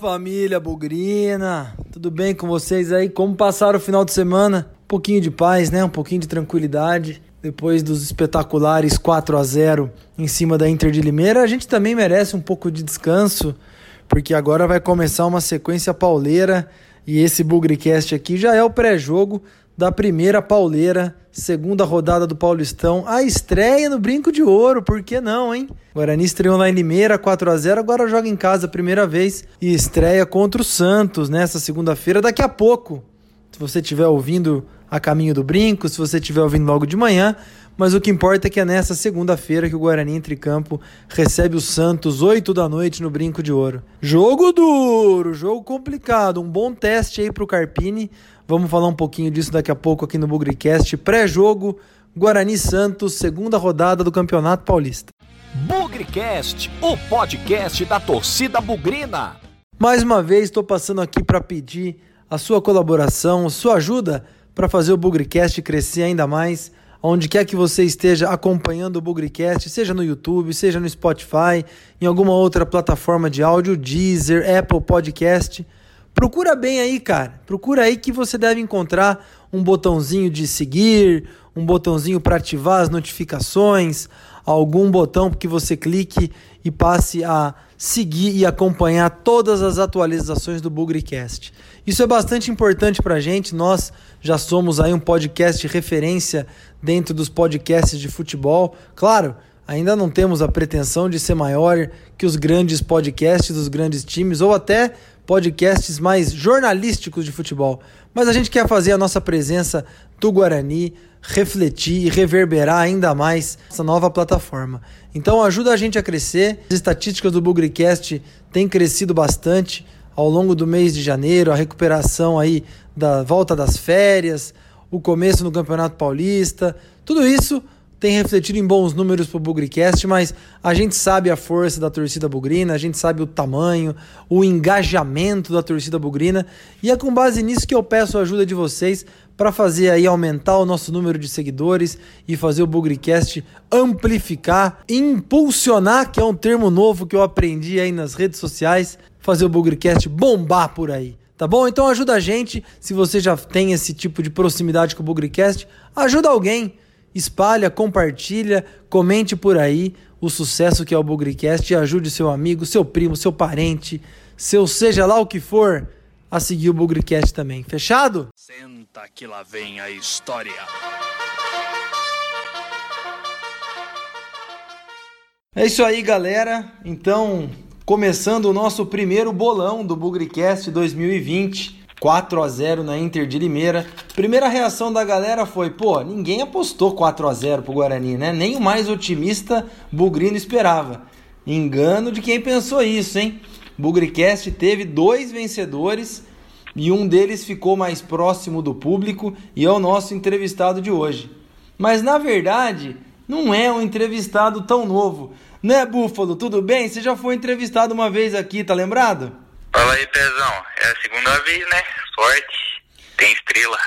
família Bugrina, tudo bem com vocês aí? Como passaram o final de semana? Um pouquinho de paz, né? Um pouquinho de tranquilidade. Depois dos espetaculares 4 a 0 em cima da Inter de Limeira, a gente também merece um pouco de descanso, porque agora vai começar uma sequência pauleira e esse Bugricast aqui já é o pré-jogo da primeira pauleira, segunda rodada do Paulistão, a estreia no Brinco de Ouro, por que não, hein? Guarani estreou lá em Limeira, 4 a 0 agora joga em casa a primeira vez e estreia contra o Santos nessa segunda-feira, daqui a pouco. Se você estiver ouvindo a caminho do Brinco, se você estiver ouvindo logo de manhã, mas o que importa é que é nessa segunda-feira que o Guarani entre campo recebe o Santos 8 da noite no Brinco de Ouro. Jogo duro, jogo complicado, um bom teste aí pro Carpini. Vamos falar um pouquinho disso daqui a pouco aqui no Bugricast. Pré-jogo, Guarani Santos, segunda rodada do Campeonato Paulista. Bugricast, o podcast da torcida bugrina. Mais uma vez estou passando aqui para pedir a sua colaboração, sua ajuda para fazer o Bugricast crescer ainda mais. Onde quer que você esteja acompanhando o Bugricast, seja no YouTube, seja no Spotify, em alguma outra plataforma de áudio, Deezer, Apple Podcast. Procura bem aí, cara. Procura aí que você deve encontrar um botãozinho de seguir, um botãozinho para ativar as notificações, algum botão que você clique e passe a seguir e acompanhar todas as atualizações do Bugricast. Isso é bastante importante para a gente. Nós já somos aí um podcast de referência dentro dos podcasts de futebol. Claro, ainda não temos a pretensão de ser maior que os grandes podcasts dos grandes times ou até podcasts mais jornalísticos de futebol. Mas a gente quer fazer a nossa presença do Guarani refletir e reverberar ainda mais essa nova plataforma. Então ajuda a gente a crescer. As estatísticas do Bugricast têm crescido bastante ao longo do mês de janeiro, a recuperação aí da volta das férias, o começo no Campeonato Paulista, tudo isso tem refletido em bons números para o Bugricast, mas a gente sabe a força da torcida bugrina, a gente sabe o tamanho, o engajamento da torcida bugrina, e é com base nisso que eu peço a ajuda de vocês para fazer aí aumentar o nosso número de seguidores e fazer o Bugricast amplificar, impulsionar, que é um termo novo que eu aprendi aí nas redes sociais, fazer o Bugricast bombar por aí. Tá bom? Então ajuda a gente. Se você já tem esse tipo de proximidade com o Bugricast, ajuda alguém espalha, compartilha, comente por aí o sucesso que é o Bugricast e ajude seu amigo, seu primo, seu parente, seu seja lá o que for, a seguir o Bugricast também. Fechado? Senta que lá vem a história. É isso aí, galera. Então, começando o nosso primeiro bolão do Bugricast 2020. 4 a 0 na Inter de Limeira. Primeira reação da galera foi: pô, ninguém apostou 4 a 0 pro Guarani, né? Nem o mais otimista Bugrino esperava. Engano de quem pensou isso, hein? Bugricast teve dois vencedores e um deles ficou mais próximo do público e é o nosso entrevistado de hoje. Mas na verdade, não é um entrevistado tão novo. Né, Búfalo? Tudo bem? Você já foi entrevistado uma vez aqui, tá lembrado? Fala aí, Pezão. É a segunda vez, né? Sorte. Tem estrela.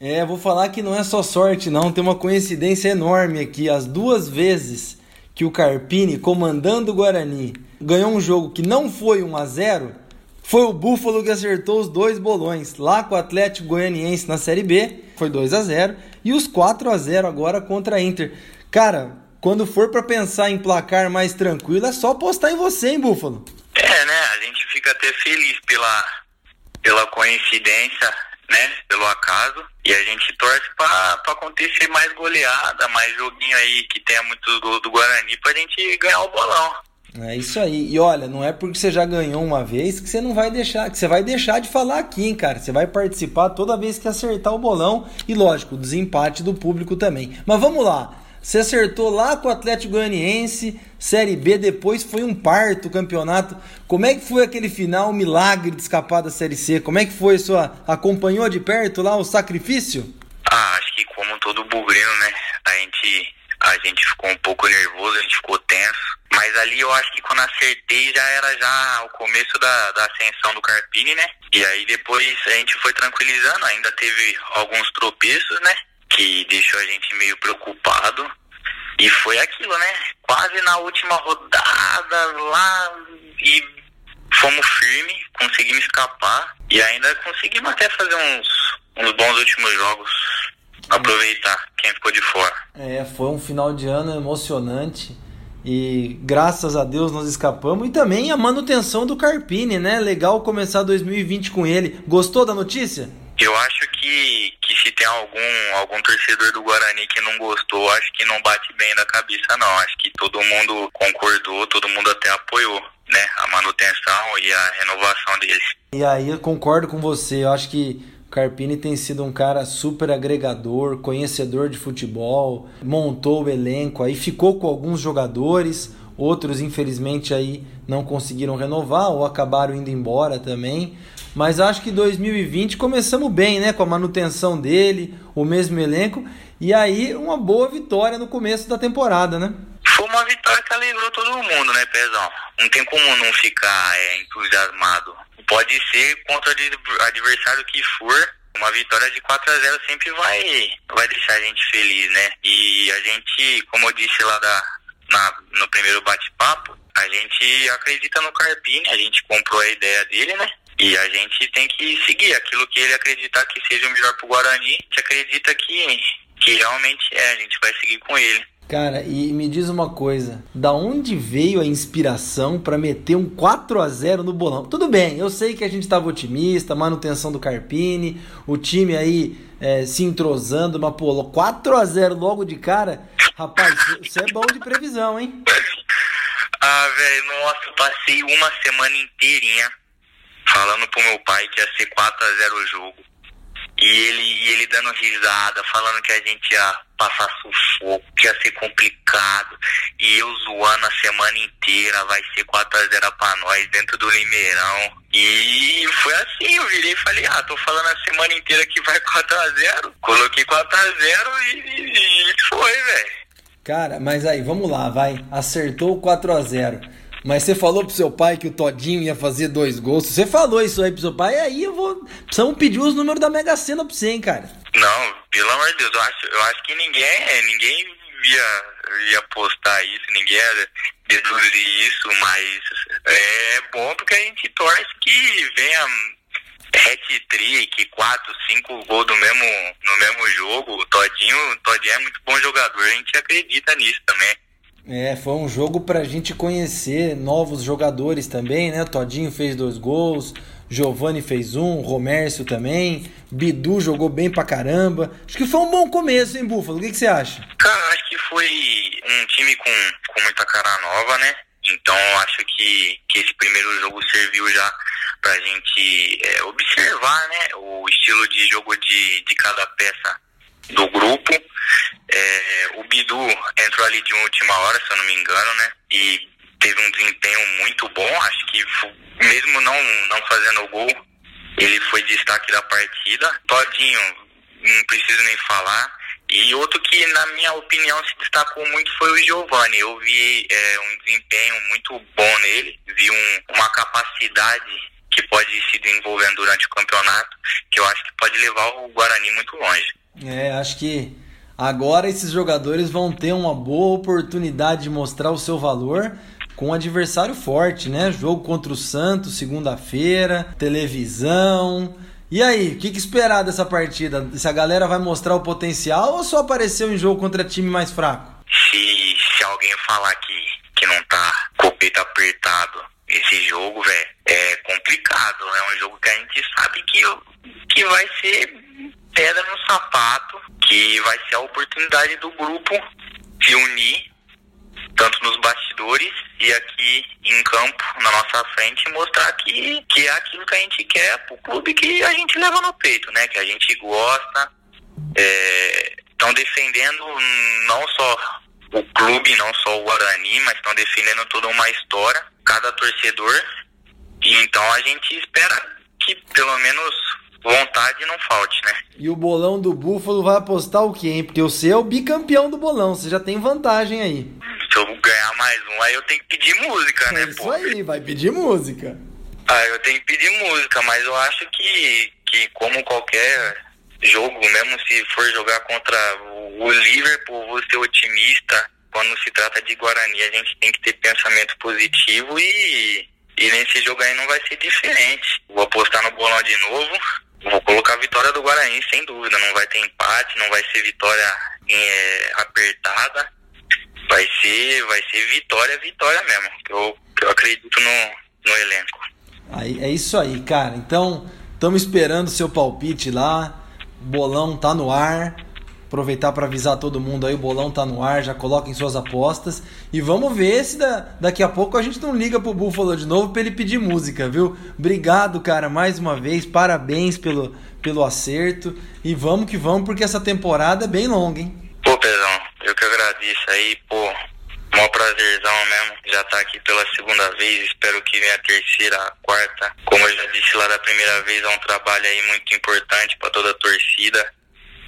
É, vou falar que não é só sorte, não. Tem uma coincidência enorme aqui. As duas vezes que o Carpini, comandando o Guarani, ganhou um jogo que não foi 1 a 0 foi o Búfalo que acertou os dois bolões. Lá com o Atlético Goianiense na Série B, foi 2 a 0 E os 4 a 0 agora contra a Inter. Cara, quando for para pensar em placar mais tranquilo, é só apostar em você, hein, Búfalo? É, né? A gente fica até feliz pela, pela coincidência, né? Pelo acaso. E a gente torce pra acontecer mais goleada, mais joguinho aí que tenha muitos gols do Guarani pra gente ganhar o bolão. É isso aí. E olha, não é porque você já ganhou uma vez que você não vai deixar, que você vai deixar de falar aqui, hein, cara. Você vai participar toda vez que acertar o bolão e lógico, o desempate do público também. Mas vamos lá. Você acertou lá com o Atlético Goianiense, Série B, depois foi um parto o campeonato. Como é que foi aquele final, o milagre de escapar da Série C? Como é que foi sua. Acompanhou de perto lá o sacrifício? Ah, acho que como todo bugrino, né? A gente, a gente ficou um pouco nervoso, a gente ficou tenso. Mas ali eu acho que quando acertei já era já o começo da, da ascensão do Carpini, né? E aí depois a gente foi tranquilizando, ainda teve alguns tropeços, né? Que deixou a gente meio preocupado. E foi aquilo, né? Quase na última rodada lá e fomos firme, conseguimos escapar e ainda conseguimos até fazer uns, uns bons últimos jogos. Aproveitar quem ficou de fora. É, foi um final de ano emocionante e graças a Deus nós escapamos. E também a manutenção do Carpini, né? Legal começar 2020 com ele. Gostou da notícia? Eu acho que, que se tem algum, algum torcedor do Guarani que não gostou, acho que não bate bem na cabeça, não. Acho que todo mundo concordou, todo mundo até apoiou, né? A manutenção e a renovação deles. E aí eu concordo com você. Eu acho que Carpini tem sido um cara super agregador, conhecedor de futebol, montou o elenco, aí ficou com alguns jogadores, outros infelizmente aí não conseguiram renovar ou acabaram indo embora também. Mas acho que 2020 começamos bem, né, com a manutenção dele, o mesmo elenco e aí uma boa vitória no começo da temporada, né? Foi uma vitória que alegrou todo mundo, né, Pezão? Não tem como não ficar é, entusiasmado pode ser contra o adversário que for, uma vitória de 4 a 0 sempre vai, vai deixar a gente feliz, né? E a gente, como eu disse lá da, na, no primeiro bate-papo, a gente acredita no Carpini, a gente comprou a ideia dele, né? E a gente tem que seguir aquilo que ele acreditar que seja o melhor pro Guarani. A gente acredita que, que realmente é, a gente vai seguir com ele. Cara, e me diz uma coisa, da onde veio a inspiração para meter um 4 a 0 no bolão? Tudo bem, eu sei que a gente estava otimista, manutenção do Carpini, o time aí é, se entrosando, mas pô, 4 a 0 logo de cara, rapaz, isso é bom de previsão, hein? Ah, velho, nossa, passei uma semana inteirinha falando pro meu pai que ia ser 4 a 0 o jogo. E ele, e ele dando risada, falando que a gente ia passar sufoco, que ia ser complicado. E eu zoando a semana inteira, vai ser 4x0 pra nós dentro do Limeirão. E foi assim, eu virei e falei, ah, tô falando a semana inteira que vai 4x0. Coloquei 4x0 e, e, e foi, velho. Cara, mas aí, vamos lá, vai. Acertou 4x0. Mas você falou pro seu pai que o Todinho ia fazer dois gols. Você falou isso aí pro seu pai, aí eu vou. Precisamos pedir os números da Mega Sena pra você, hein, cara. Não, pelo amor de Deus, eu acho, eu acho que ninguém, ninguém ia, ia postar isso, ninguém ia deduzir isso, mas é bom porque a gente torce que venha hat-trick, quatro, cinco gols do mesmo, no mesmo jogo. O Todinho, Todinho é muito bom jogador, a gente acredita nisso também. É, foi um jogo pra gente conhecer novos jogadores também, né? Todinho fez dois gols, Giovanni fez um, Romércio também, Bidu jogou bem pra caramba. Acho que foi um bom começo, hein, Búfalo? O que, que você acha? Cara, acho que foi um time com, com muita cara nova, né? Então acho que, que esse primeiro jogo serviu já pra gente é, observar, né? O estilo de jogo de, de cada peça do grupo. É, o Bidu entrou ali de última hora, se eu não me engano, né? E teve um desempenho muito bom. Acho que mesmo não, não fazendo gol, ele foi destaque da partida. Todinho, não preciso nem falar. E outro que, na minha opinião, se destacou muito foi o Giovanni. Eu vi é, um desempenho muito bom nele, vi um, uma capacidade que pode se desenvolvendo durante o campeonato, que eu acho que pode levar o Guarani muito longe. É, acho que agora esses jogadores vão ter uma boa oportunidade de mostrar o seu valor com um adversário forte, né? Jogo contra o Santos, segunda-feira, televisão. E aí, o que, que, esperar dessa partida? Se a galera vai mostrar o potencial ou só apareceu em jogo contra time mais fraco? Se, se alguém falar que, que não tá com o peito apertado esse jogo, velho, é complicado. É um jogo que a gente sabe que, que vai ser pedra no sapato, que vai ser a oportunidade do grupo se unir, tanto nos bastidores e aqui em campo, na nossa frente, mostrar que, que é aquilo que a gente quer pro clube que a gente leva no peito, né? Que a gente gosta. Estão é, defendendo não só o clube, não só o Guarani, mas estão defendendo toda uma história, cada torcedor. E então a gente espera que pelo menos vontade não falte, né? E o bolão do Búfalo vai apostar o quê, hein? Porque você é o bicampeão do bolão, você já tem vantagem aí. Se eu ganhar mais um, aí eu tenho que pedir música, é né, isso pô? aí, vai pedir música. Ah, eu tenho que pedir música, mas eu acho que, que como qualquer jogo, mesmo se for jogar contra o Liverpool, vou ser otimista. Quando se trata de Guarani, a gente tem que ter pensamento positivo e E nesse jogo aí não vai ser diferente. Vou apostar no bolão de novo. Vou colocar a vitória do Guarani, sem dúvida. Não vai ter empate, não vai ser vitória é, apertada. Vai ser, vai ser vitória, vitória mesmo. Que eu, que eu acredito no, no elenco. Aí, é isso aí, cara. Então, estamos esperando o seu palpite lá. O bolão tá no ar. Aproveitar para avisar todo mundo aí, o bolão tá no ar, já coloquem suas apostas. E vamos ver se da, daqui a pouco a gente não liga pro Buffalo de novo para ele pedir música, viu? Obrigado, cara, mais uma vez. Parabéns pelo, pelo acerto. E vamos que vamos, porque essa temporada é bem longa, hein? Pô, Pedrão, eu que agradeço aí, pô. Mó prazerzão mesmo, já tá aqui pela segunda vez, espero que venha a terceira, a quarta. Como eu já disse lá da primeira vez, é um trabalho aí muito importante para toda a torcida.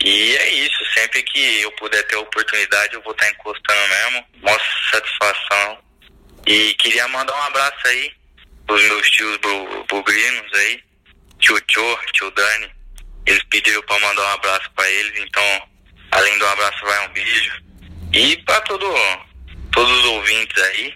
E é isso, sempre que eu puder ter oportunidade, eu vou estar tá encostando mesmo. Mostra satisfação. E queria mandar um abraço aí pros meus tios bugrinos aí, tio Tio, tio Dani. Eles pediram para mandar um abraço para eles, então, além do abraço, vai um beijo. E para todo, todos os ouvintes aí,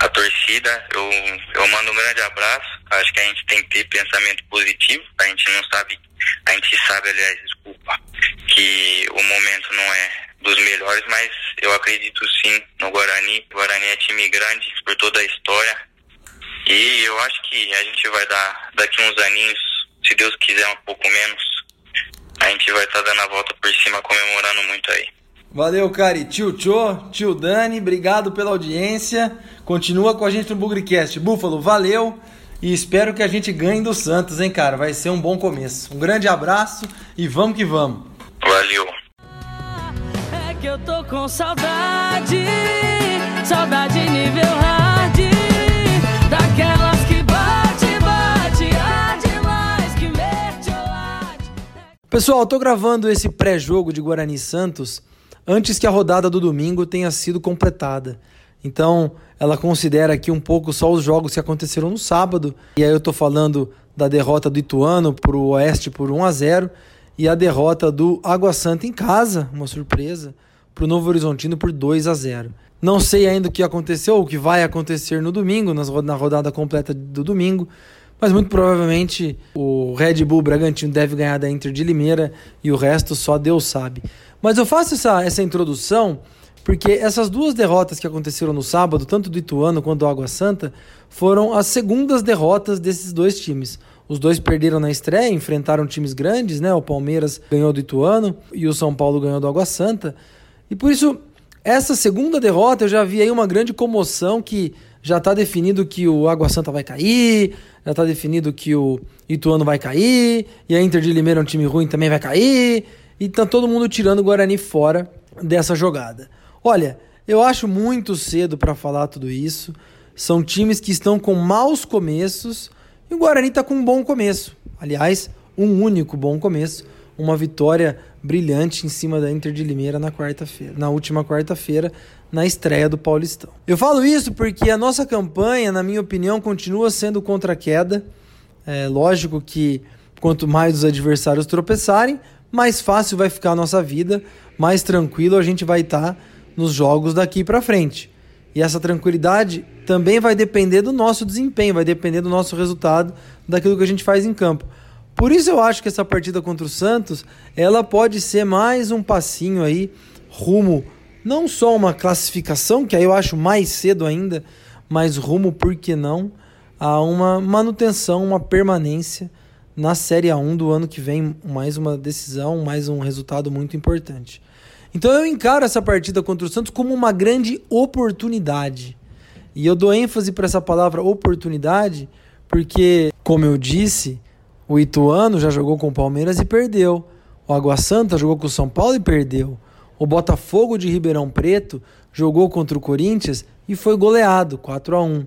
a torcida, eu, eu mando um grande abraço. Acho que a gente tem que ter pensamento positivo. A gente não sabe, a gente sabe, aliás, desculpa, que o momento não é dos melhores, mas eu acredito sim no Guarani. O Guarani é time grande por toda a história. E eu acho que a gente vai dar daqui uns aninhos, se Deus quiser um pouco menos, a gente vai estar tá dando a volta por cima, comemorando muito aí. Valeu, cara. E tio Cho, tio Dani, obrigado pela audiência. Continua com a gente no Bugrecast. Búfalo, valeu. E espero que a gente ganhe do Santos, hein, cara? Vai ser um bom começo. Um grande abraço e vamos que vamos. Valeu. É que eu tô com saudade, saudade nível hard, daquelas que bate, bate, há demais que mete Pessoal, eu tô gravando esse pré-jogo de Guarani Santos antes que a rodada do domingo tenha sido completada. Então, ela considera aqui um pouco só os jogos que aconteceram no sábado. E aí eu estou falando da derrota do Ituano para o Oeste por 1 a 0 e a derrota do Água Santa em casa, uma surpresa, para o Novo Horizontino por 2 a 0. Não sei ainda o que aconteceu ou o que vai acontecer no domingo, na rodada completa do domingo, mas muito provavelmente o Red Bull Bragantino deve ganhar da Inter de Limeira e o resto só Deus sabe. Mas eu faço essa, essa introdução porque essas duas derrotas que aconteceram no sábado, tanto do Ituano quanto do Água Santa, foram as segundas derrotas desses dois times. Os dois perderam na estreia, enfrentaram times grandes, né? O Palmeiras ganhou do Ituano e o São Paulo ganhou do Água Santa. E por isso, essa segunda derrota eu já vi aí uma grande comoção que já está definido que o Água Santa vai cair, já está definido que o Ituano vai cair, e a Inter de Limeira é um time ruim também vai cair. E tá todo mundo tirando o Guarani fora dessa jogada. Olha, eu acho muito cedo para falar tudo isso. São times que estão com maus começos e o Guarani está com um bom começo. Aliás, um único bom começo, uma vitória brilhante em cima da Inter de Limeira na quarta-feira, na última quarta-feira, na estreia do Paulistão. Eu falo isso porque a nossa campanha, na minha opinião, continua sendo contra a queda. É lógico que quanto mais os adversários tropeçarem, mais fácil vai ficar a nossa vida, mais tranquilo a gente vai estar tá nos jogos daqui para frente. E essa tranquilidade também vai depender do nosso desempenho, vai depender do nosso resultado, daquilo que a gente faz em campo. Por isso eu acho que essa partida contra o Santos, ela pode ser mais um passinho aí rumo não só uma classificação, que aí eu acho mais cedo ainda, mas rumo, por que não, a uma manutenção, uma permanência na Série A1 do ano que vem, mais uma decisão, mais um resultado muito importante. Então eu encaro essa partida contra o Santos como uma grande oportunidade. E eu dou ênfase para essa palavra oportunidade, porque, como eu disse, o Ituano já jogou com o Palmeiras e perdeu. O Água Santa jogou com o São Paulo e perdeu. O Botafogo de Ribeirão Preto jogou contra o Corinthians e foi goleado 4 a 1.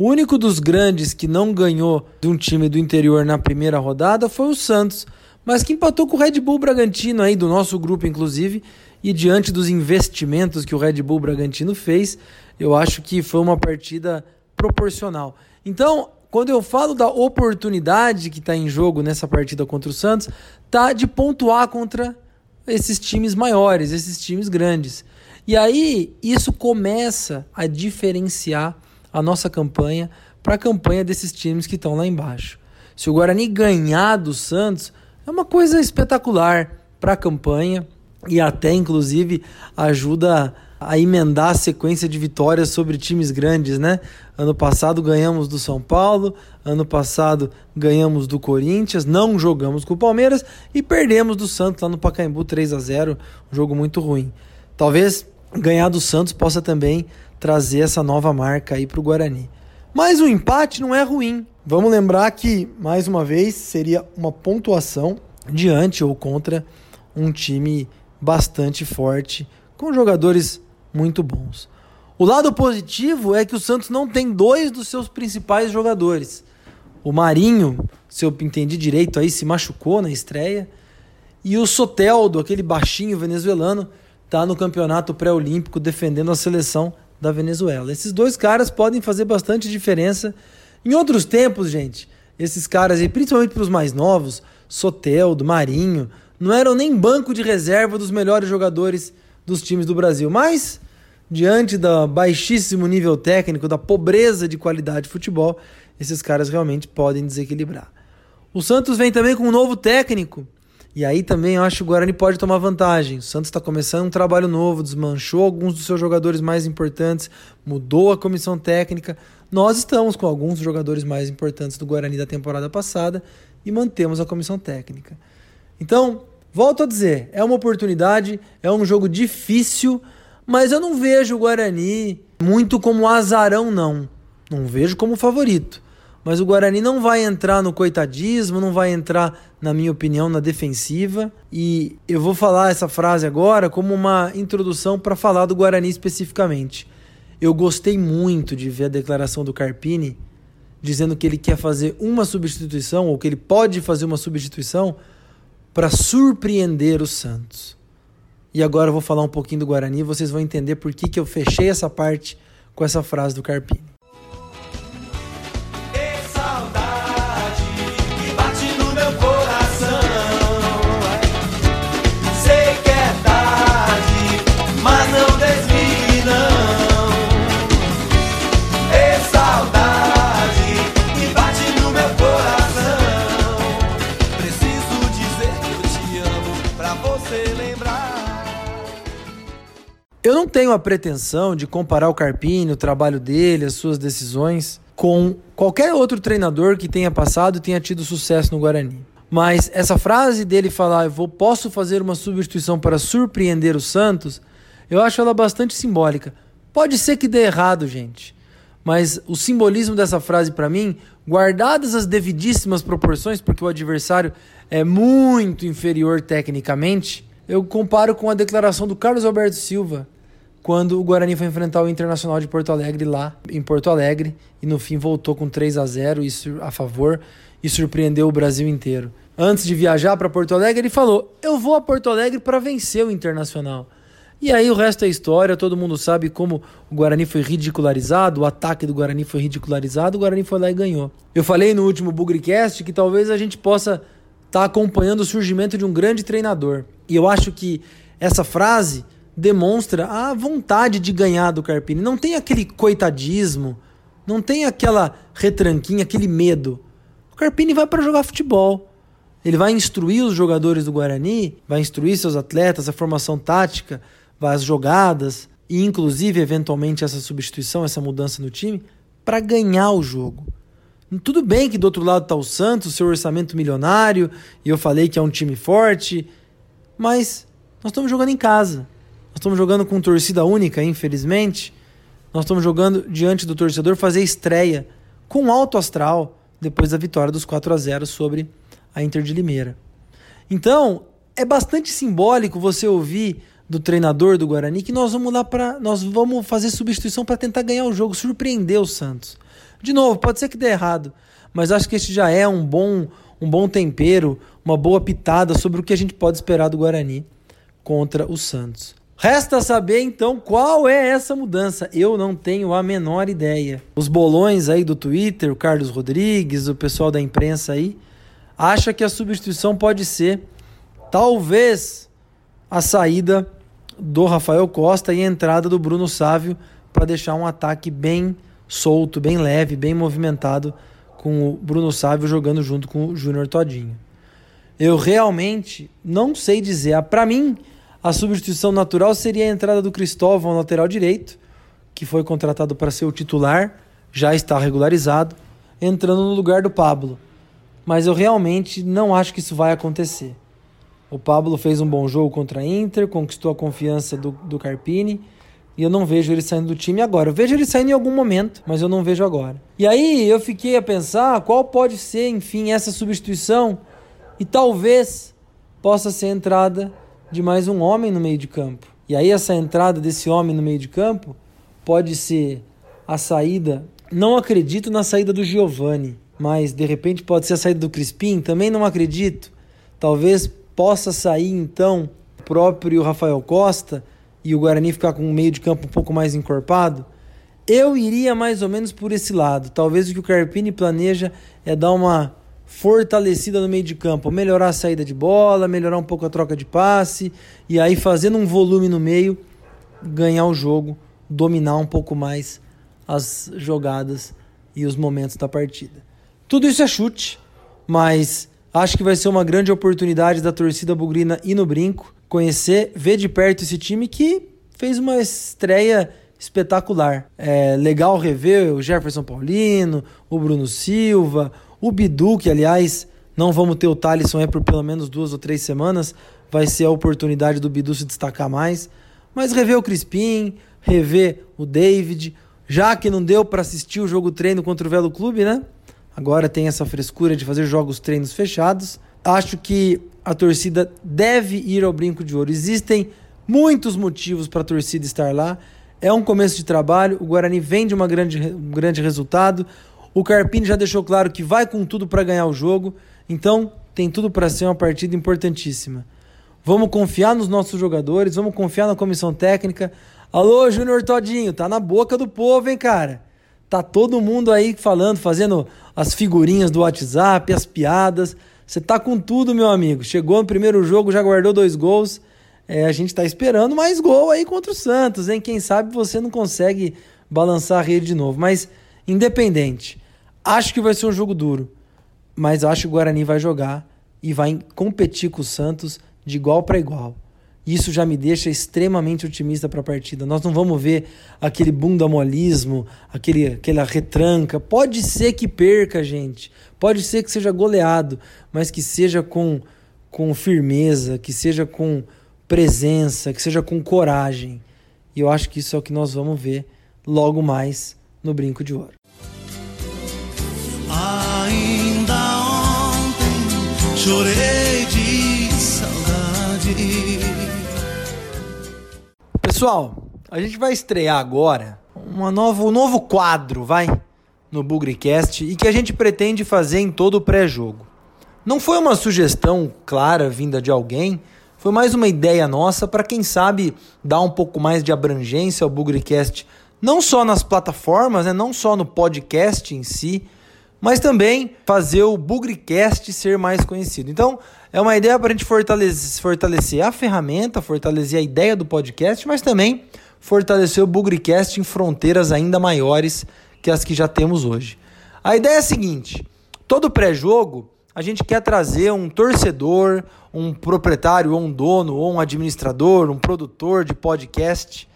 O único dos grandes que não ganhou de um time do interior na primeira rodada foi o Santos, mas que empatou com o Red Bull Bragantino aí do nosso grupo inclusive, e diante dos investimentos que o Red Bull Bragantino fez, eu acho que foi uma partida proporcional. Então, quando eu falo da oportunidade que está em jogo nessa partida contra o Santos, tá de pontuar contra esses times maiores, esses times grandes. E aí isso começa a diferenciar a nossa campanha para a campanha desses times que estão lá embaixo. Se o Guarani ganhar do Santos, é uma coisa espetacular para a campanha e até inclusive ajuda a emendar a sequência de vitórias sobre times grandes, né? Ano passado ganhamos do São Paulo, ano passado ganhamos do Corinthians, não jogamos com o Palmeiras e perdemos do Santos lá no Pacaembu 3 a 0, um jogo muito ruim. Talvez ganhar do Santos possa também trazer essa nova marca aí para o Guarani. Mas o empate não é ruim. Vamos lembrar que, mais uma vez, seria uma pontuação diante ou contra um time bastante forte, com jogadores muito bons. O lado positivo é que o Santos não tem dois dos seus principais jogadores. O Marinho, se eu entendi direito aí, se machucou na estreia. E o Soteldo, aquele baixinho venezuelano, está no campeonato pré-olímpico defendendo a seleção da Venezuela. Esses dois caras podem fazer bastante diferença. Em outros tempos, gente, esses caras, e principalmente para os mais novos, Soteldo, Marinho, não eram nem banco de reserva dos melhores jogadores dos times do Brasil. Mas, diante do baixíssimo nível técnico, da pobreza de qualidade de futebol, esses caras realmente podem desequilibrar. O Santos vem também com um novo técnico. E aí também eu acho que o Guarani pode tomar vantagem. O Santos está começando um trabalho novo, desmanchou alguns dos seus jogadores mais importantes, mudou a comissão técnica. Nós estamos com alguns dos jogadores mais importantes do Guarani da temporada passada e mantemos a comissão técnica. Então, volto a dizer, é uma oportunidade, é um jogo difícil, mas eu não vejo o Guarani muito como azarão, não. Não vejo como favorito. Mas o Guarani não vai entrar no coitadismo, não vai entrar, na minha opinião, na defensiva. E eu vou falar essa frase agora como uma introdução para falar do Guarani especificamente. Eu gostei muito de ver a declaração do Carpini dizendo que ele quer fazer uma substituição, ou que ele pode fazer uma substituição para surpreender o Santos. E agora eu vou falar um pouquinho do Guarani vocês vão entender por que, que eu fechei essa parte com essa frase do Carpini. Eu não tenho a pretensão de comparar o Carpini, o trabalho dele, as suas decisões com qualquer outro treinador que tenha passado e tenha tido sucesso no Guarani. Mas essa frase dele falar, eu vou, posso fazer uma substituição para surpreender o Santos, eu acho ela bastante simbólica. Pode ser que dê errado, gente. Mas o simbolismo dessa frase para mim, guardadas as devidíssimas proporções, porque o adversário é muito inferior tecnicamente, eu comparo com a declaração do Carlos Alberto Silva, quando o Guarani foi enfrentar o Internacional de Porto Alegre lá em Porto Alegre e no fim voltou com 3 a 0 isso a favor e surpreendeu o Brasil inteiro. Antes de viajar para Porto Alegre, ele falou: "Eu vou a Porto Alegre para vencer o Internacional". E aí o resto é história, todo mundo sabe como o Guarani foi ridicularizado, o ataque do Guarani foi ridicularizado, o Guarani foi lá e ganhou. Eu falei no último Bugrecast que talvez a gente possa estar tá acompanhando o surgimento de um grande treinador. E eu acho que essa frase demonstra a vontade de ganhar do Carpini. Não tem aquele coitadismo, não tem aquela retranquinha, aquele medo. O Carpini vai para jogar futebol. Ele vai instruir os jogadores do Guarani, vai instruir seus atletas, a formação tática, as jogadas e inclusive eventualmente essa substituição, essa mudança no time para ganhar o jogo. Tudo bem que do outro lado está o Santos, seu orçamento milionário, e eu falei que é um time forte, mas nós estamos jogando em casa. Nós estamos jogando com torcida única, infelizmente. Nós estamos jogando diante do torcedor fazer estreia com alto astral depois da vitória dos 4 a 0 sobre a Inter de Limeira. Então, é bastante simbólico você ouvir do treinador do Guarani que nós vamos lá para nós vamos fazer substituição para tentar ganhar o jogo, surpreender o Santos. De novo, pode ser que dê errado, mas acho que este já é um bom um bom tempero, uma boa pitada sobre o que a gente pode esperar do Guarani contra o Santos. Resta saber então qual é essa mudança. Eu não tenho a menor ideia. Os bolões aí do Twitter, o Carlos Rodrigues, o pessoal da imprensa aí, acha que a substituição pode ser talvez a saída do Rafael Costa e a entrada do Bruno Sávio para deixar um ataque bem solto, bem leve, bem movimentado, com o Bruno Sávio jogando junto com o Júnior Todinho. Eu realmente não sei dizer. Ah, Para mim, a substituição natural seria a entrada do Cristóvão, lateral direito, que foi contratado para ser o titular, já está regularizado, entrando no lugar do Pablo. Mas eu realmente não acho que isso vai acontecer. O Pablo fez um bom jogo contra a Inter, conquistou a confiança do, do Carpini. E eu não vejo ele saindo do time agora. Eu vejo ele saindo em algum momento, mas eu não vejo agora. E aí eu fiquei a pensar qual pode ser, enfim, essa substituição. E talvez possa ser a entrada de mais um homem no meio de campo. E aí essa entrada desse homem no meio de campo pode ser a saída. Não acredito na saída do Giovani, mas de repente pode ser a saída do Crispim. Também não acredito. Talvez possa sair então o próprio Rafael Costa e o Guarani ficar com um meio de campo um pouco mais encorpado, eu iria mais ou menos por esse lado. Talvez o que o Carpini planeja é dar uma fortalecida no meio de campo, melhorar a saída de bola, melhorar um pouco a troca de passe e aí fazendo um volume no meio, ganhar o jogo, dominar um pouco mais as jogadas e os momentos da partida. Tudo isso é chute, mas acho que vai ser uma grande oportunidade da torcida bugrina ir no brinco conhecer, ver de perto esse time que fez uma estreia espetacular. É legal rever o Jefferson Paulino, o Bruno Silva, o Bidu, que aliás não vamos ter o Thalisson aí por pelo menos duas ou três semanas, vai ser a oportunidade do Bidu se destacar mais. Mas rever o Crispim, rever o David, já que não deu para assistir o jogo treino contra o Velo Clube, né? Agora tem essa frescura de fazer jogos treinos fechados. Acho que a torcida deve ir ao Brinco de Ouro. Existem muitos motivos para a torcida estar lá. É um começo de trabalho. O Guarani vem de uma grande, um grande resultado. O Carpini já deixou claro que vai com tudo para ganhar o jogo. Então, tem tudo para ser uma partida importantíssima. Vamos confiar nos nossos jogadores, vamos confiar na comissão técnica. Alô, Júnior Todinho, tá na boca do povo, hein, cara? Tá todo mundo aí falando, fazendo as figurinhas do WhatsApp, as piadas. Você tá com tudo, meu amigo. Chegou no primeiro jogo, já guardou dois gols. É, a gente tá esperando mais gol aí contra o Santos, hein? Quem sabe você não consegue balançar a rede de novo. Mas, independente, acho que vai ser um jogo duro. Mas acho que o Guarani vai jogar e vai competir com o Santos de igual para igual. Isso já me deixa extremamente otimista para a partida. Nós não vamos ver aquele bundamolismo, aquele, aquela retranca. Pode ser que perca, gente. Pode ser que seja goleado, mas que seja com, com firmeza, que seja com presença, que seja com coragem. E eu acho que isso é o que nós vamos ver logo mais no Brinco de Ouro. Ainda ontem chorei de saudade. Pessoal, a gente vai estrear agora uma um novo quadro, vai, no Bugrecast e que a gente pretende fazer em todo o pré-jogo. Não foi uma sugestão clara vinda de alguém, foi mais uma ideia nossa para quem sabe dar um pouco mais de abrangência ao Bugrecast, não só nas plataformas, né, não só no podcast em si, mas também fazer o Bugrecast ser mais conhecido. Então, é uma ideia para a gente fortalecer, fortalecer a ferramenta, fortalecer a ideia do podcast, mas também fortalecer o Bugrecast em fronteiras ainda maiores que as que já temos hoje. A ideia é a seguinte: todo pré-jogo a gente quer trazer um torcedor, um proprietário, ou um dono, ou um administrador, um produtor de podcast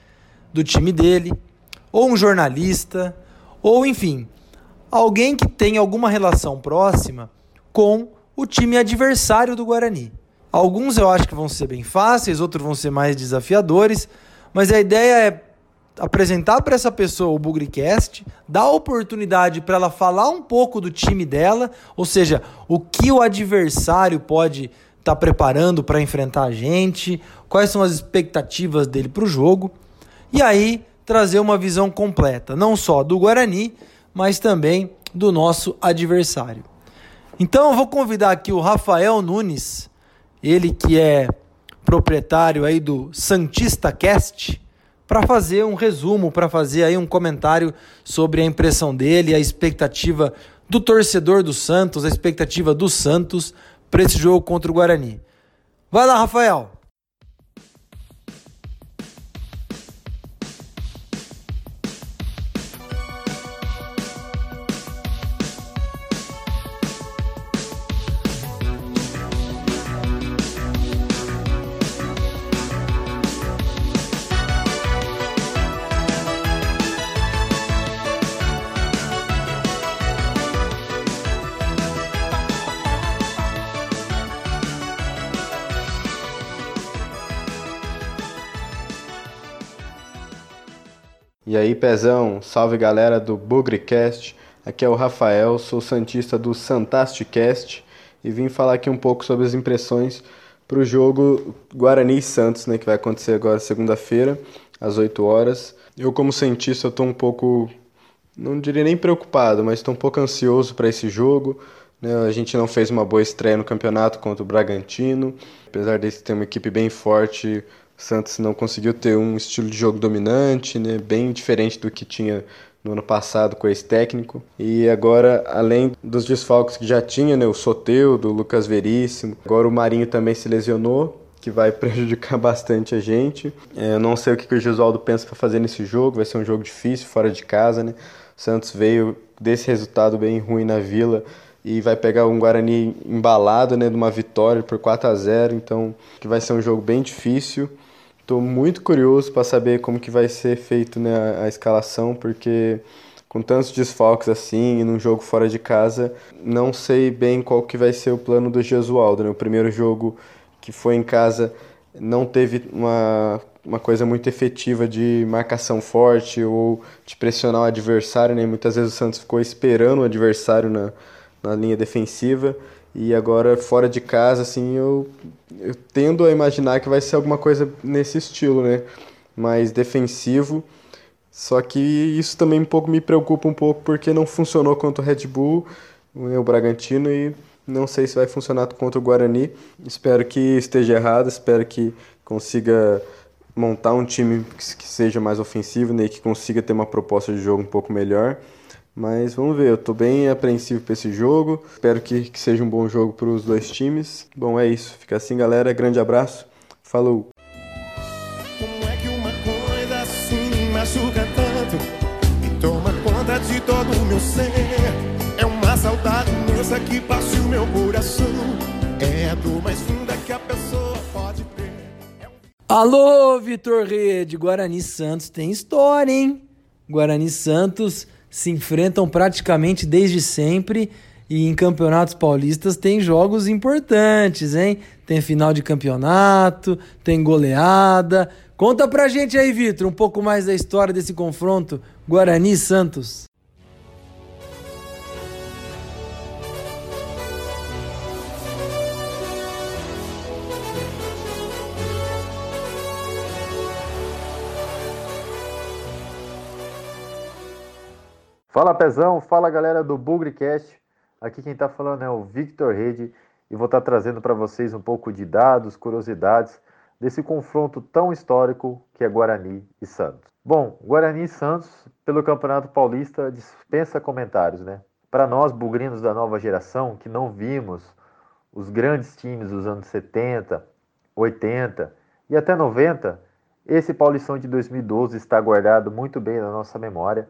do time dele, ou um jornalista, ou enfim, alguém que tenha alguma relação próxima com o time adversário do Guarani. Alguns eu acho que vão ser bem fáceis, outros vão ser mais desafiadores, mas a ideia é apresentar para essa pessoa o Bugrecast, dar oportunidade para ela falar um pouco do time dela, ou seja, o que o adversário pode estar tá preparando para enfrentar a gente, quais são as expectativas dele para o jogo, e aí trazer uma visão completa, não só do Guarani, mas também do nosso adversário. Então eu vou convidar aqui o Rafael Nunes, ele que é proprietário aí do Santista Cast, para fazer um resumo, para fazer aí um comentário sobre a impressão dele, a expectativa do torcedor do Santos, a expectativa do Santos para esse jogo contra o Guarani. Vai lá, Rafael. E aí, Pezão, salve galera do Bugrecast. Aqui é o Rafael, sou santista do Santasticast e vim falar aqui um pouco sobre as impressões para o jogo Guarani e Santos, né, que vai acontecer agora segunda-feira, às 8 horas. Eu, como cientista, estou um pouco, não diria nem preocupado, mas estou um pouco ansioso para esse jogo. Né? A gente não fez uma boa estreia no campeonato contra o Bragantino, apesar de ter uma equipe bem forte. O Santos não conseguiu ter um estilo de jogo dominante, né? bem diferente do que tinha no ano passado com esse técnico. E agora, além dos desfalques que já tinha, né, o Soteudo, o Lucas Veríssimo, agora o Marinho também se lesionou, que vai prejudicar bastante a gente. É, eu não sei o que, que o Gisualdo pensa para fazer nesse jogo, vai ser um jogo difícil, fora de casa, né? O Santos veio desse resultado bem ruim na Vila e vai pegar um Guarani embalado, né, de uma vitória por 4 a 0, então que vai ser um jogo bem difícil. Estou muito curioso para saber como que vai ser feito né, a, a escalação, porque com tantos desfalques assim e num jogo fora de casa, não sei bem qual que vai ser o plano do Gesualdo. Né? O primeiro jogo que foi em casa não teve uma, uma coisa muito efetiva de marcação forte ou de pressionar o adversário. Né? Muitas vezes o Santos ficou esperando o adversário na, na linha defensiva e agora, fora de casa, assim, eu, eu tendo a imaginar que vai ser alguma coisa nesse estilo, né? Mais defensivo. Só que isso também um pouco me preocupa um pouco porque não funcionou contra o Red Bull, o Bragantino, e não sei se vai funcionar contra o Guarani. Espero que esteja errado, espero que consiga montar um time que seja mais ofensivo né, que consiga ter uma proposta de jogo um pouco melhor. Mas vamos ver, eu tô bem apreensivo para esse jogo. Espero que, que seja um bom jogo para os dois times. Bom, é isso. Fica assim, galera. Grande abraço. Falou. Como é que uma coisa assim machuca tanto e toma conta de todo o meu ser? É uma saudade imensa que o meu coração. É a dor mais funda que a pessoa pode ter. Alô, Vitor Rede. Guarani Santos tem história, hein? Guarani Santos se enfrentam praticamente desde sempre e em campeonatos paulistas tem jogos importantes, hein? Tem final de campeonato, tem goleada. Conta pra gente aí, Vitor, um pouco mais da história desse confronto Guarani Santos. Fala Pezão, fala galera do Bugrecast. Aqui quem está falando é o Victor Rede e vou estar tá trazendo para vocês um pouco de dados, curiosidades desse confronto tão histórico que é Guarani e Santos. Bom, Guarani e Santos pelo Campeonato Paulista dispensa comentários, né? Para nós bugrinos da nova geração que não vimos os grandes times dos anos 70, 80 e até 90, esse Paulistão de 2012 está guardado muito bem na nossa memória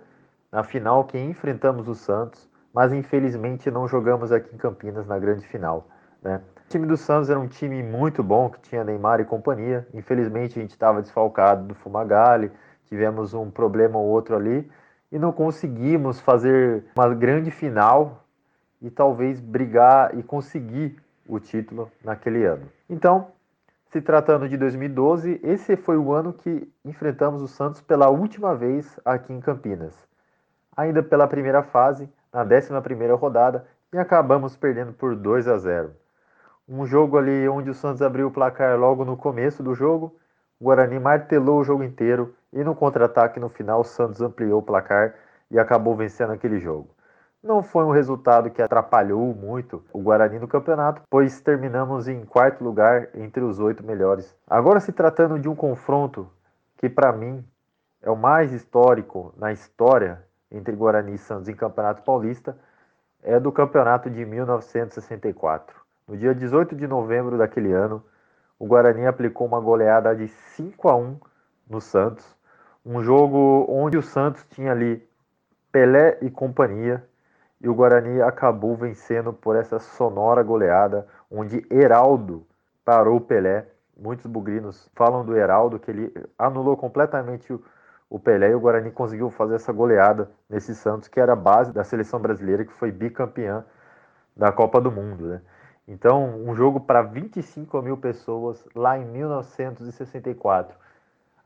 na final que enfrentamos o Santos, mas infelizmente não jogamos aqui em Campinas na grande final. Né? O time do Santos era um time muito bom, que tinha Neymar e companhia. Infelizmente a gente estava desfalcado do Fumagalli, tivemos um problema ou outro ali e não conseguimos fazer uma grande final e talvez brigar e conseguir o título naquele ano. Então, se tratando de 2012, esse foi o ano que enfrentamos o Santos pela última vez aqui em Campinas ainda pela primeira fase, na 11ª rodada, e acabamos perdendo por 2 a 0. Um jogo ali onde o Santos abriu o placar logo no começo do jogo, o Guarani martelou o jogo inteiro e no contra-ataque no final o Santos ampliou o placar e acabou vencendo aquele jogo. Não foi um resultado que atrapalhou muito o Guarani no campeonato, pois terminamos em quarto lugar entre os oito melhores. Agora, se tratando de um confronto que, para mim, é o mais histórico na história entre Guarani e Santos em Campeonato Paulista é do campeonato de 1964. No dia 18 de novembro daquele ano, o Guarani aplicou uma goleada de 5 a 1 no Santos, um jogo onde o Santos tinha ali Pelé e companhia, e o Guarani acabou vencendo por essa sonora goleada, onde Heraldo parou Pelé. Muitos bugrinos falam do Heraldo, que ele anulou completamente o, o Pelé e o Guarani conseguiu fazer essa goleada nesse Santos, que era a base da seleção brasileira, que foi bicampeã da Copa do Mundo. Né? Então, um jogo para 25 mil pessoas lá em 1964.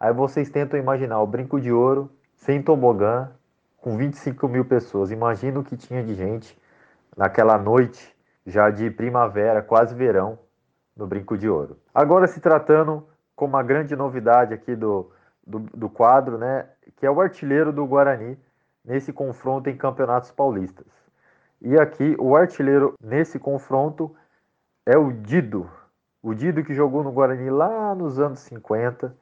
Aí vocês tentam imaginar o Brinco de Ouro sem tobogã, com 25 mil pessoas. Imagina o que tinha de gente naquela noite já de primavera, quase verão, no Brinco de Ouro. Agora se tratando com uma grande novidade aqui do, do, do quadro, né, que é o artilheiro do Guarani nesse confronto em campeonatos paulistas. E aqui o artilheiro nesse confronto é o Dido. O Dido que jogou no Guarani lá nos anos 50.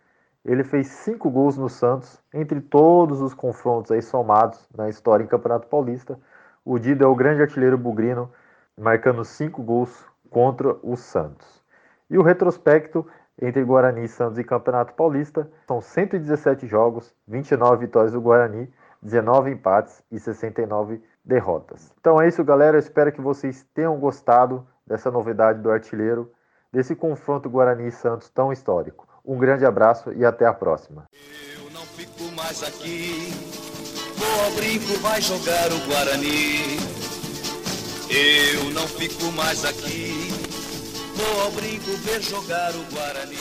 Ele fez cinco gols no Santos, entre todos os confrontos aí somados na história em Campeonato Paulista. O Dido é o grande artilheiro bugrino, marcando cinco gols contra o Santos. E o retrospecto entre Guarani, Santos e Campeonato Paulista são 117 jogos, 29 vitórias do Guarani, 19 empates e 69 derrotas. Então é isso, galera. Eu espero que vocês tenham gostado dessa novidade do artilheiro, desse confronto Guarani e Santos tão histórico. Um grande abraço e até a próxima. Eu não fico mais aqui. Vai jogar o Guarani. Eu não fico mais aqui. Vou ao brinco ver jogar o Guarani.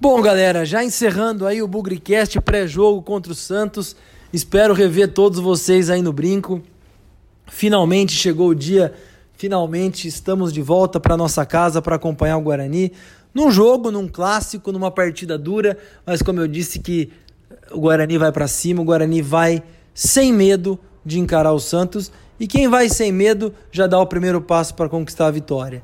Bom, galera, já encerrando aí o Bugricast pré-jogo contra o Santos. Espero rever todos vocês aí no brinco. Finalmente chegou o dia, finalmente estamos de volta para nossa casa para acompanhar o Guarani num jogo, num clássico, numa partida dura, mas como eu disse que o Guarani vai para cima, o Guarani vai sem medo de encarar o Santos e quem vai sem medo já dá o primeiro passo para conquistar a vitória.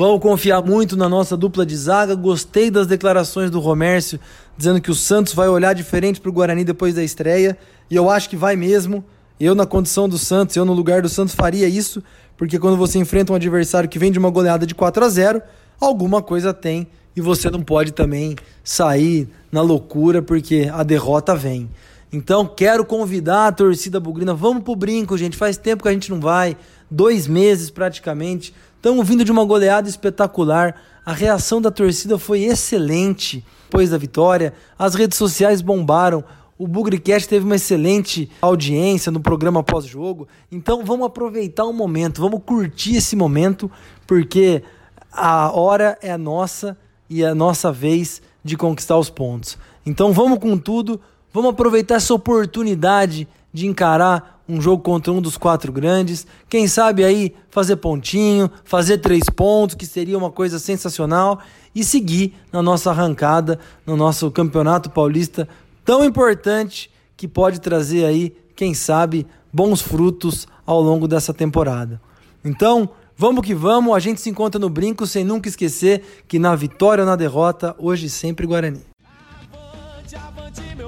Vamos confiar muito na nossa dupla de zaga. Gostei das declarações do Romércio dizendo que o Santos vai olhar diferente para o Guarani depois da estreia. E eu acho que vai mesmo. Eu, na condição do Santos, eu no lugar do Santos faria isso, porque quando você enfrenta um adversário que vem de uma goleada de 4 a 0 alguma coisa tem e você não pode também sair na loucura porque a derrota vem. Então quero convidar a torcida bugrina, vamos pro brinco, gente. Faz tempo que a gente não vai, dois meses praticamente. Estamos vindo de uma goleada espetacular. A reação da torcida foi excelente depois da vitória. As redes sociais bombaram. O Bugricast teve uma excelente audiência no programa pós-jogo. Então vamos aproveitar o momento, vamos curtir esse momento, porque a hora é nossa e é a nossa vez de conquistar os pontos. Então vamos com tudo, vamos aproveitar essa oportunidade de encarar um jogo contra um dos quatro grandes. Quem sabe aí fazer pontinho, fazer três pontos, que seria uma coisa sensacional, e seguir na nossa arrancada, no nosso campeonato paulista tão importante que pode trazer aí, quem sabe, bons frutos ao longo dessa temporada. Então, vamos que vamos, a gente se encontra no brinco sem nunca esquecer que na vitória ou na derrota, hoje sempre Guarani. Avante, avante, meu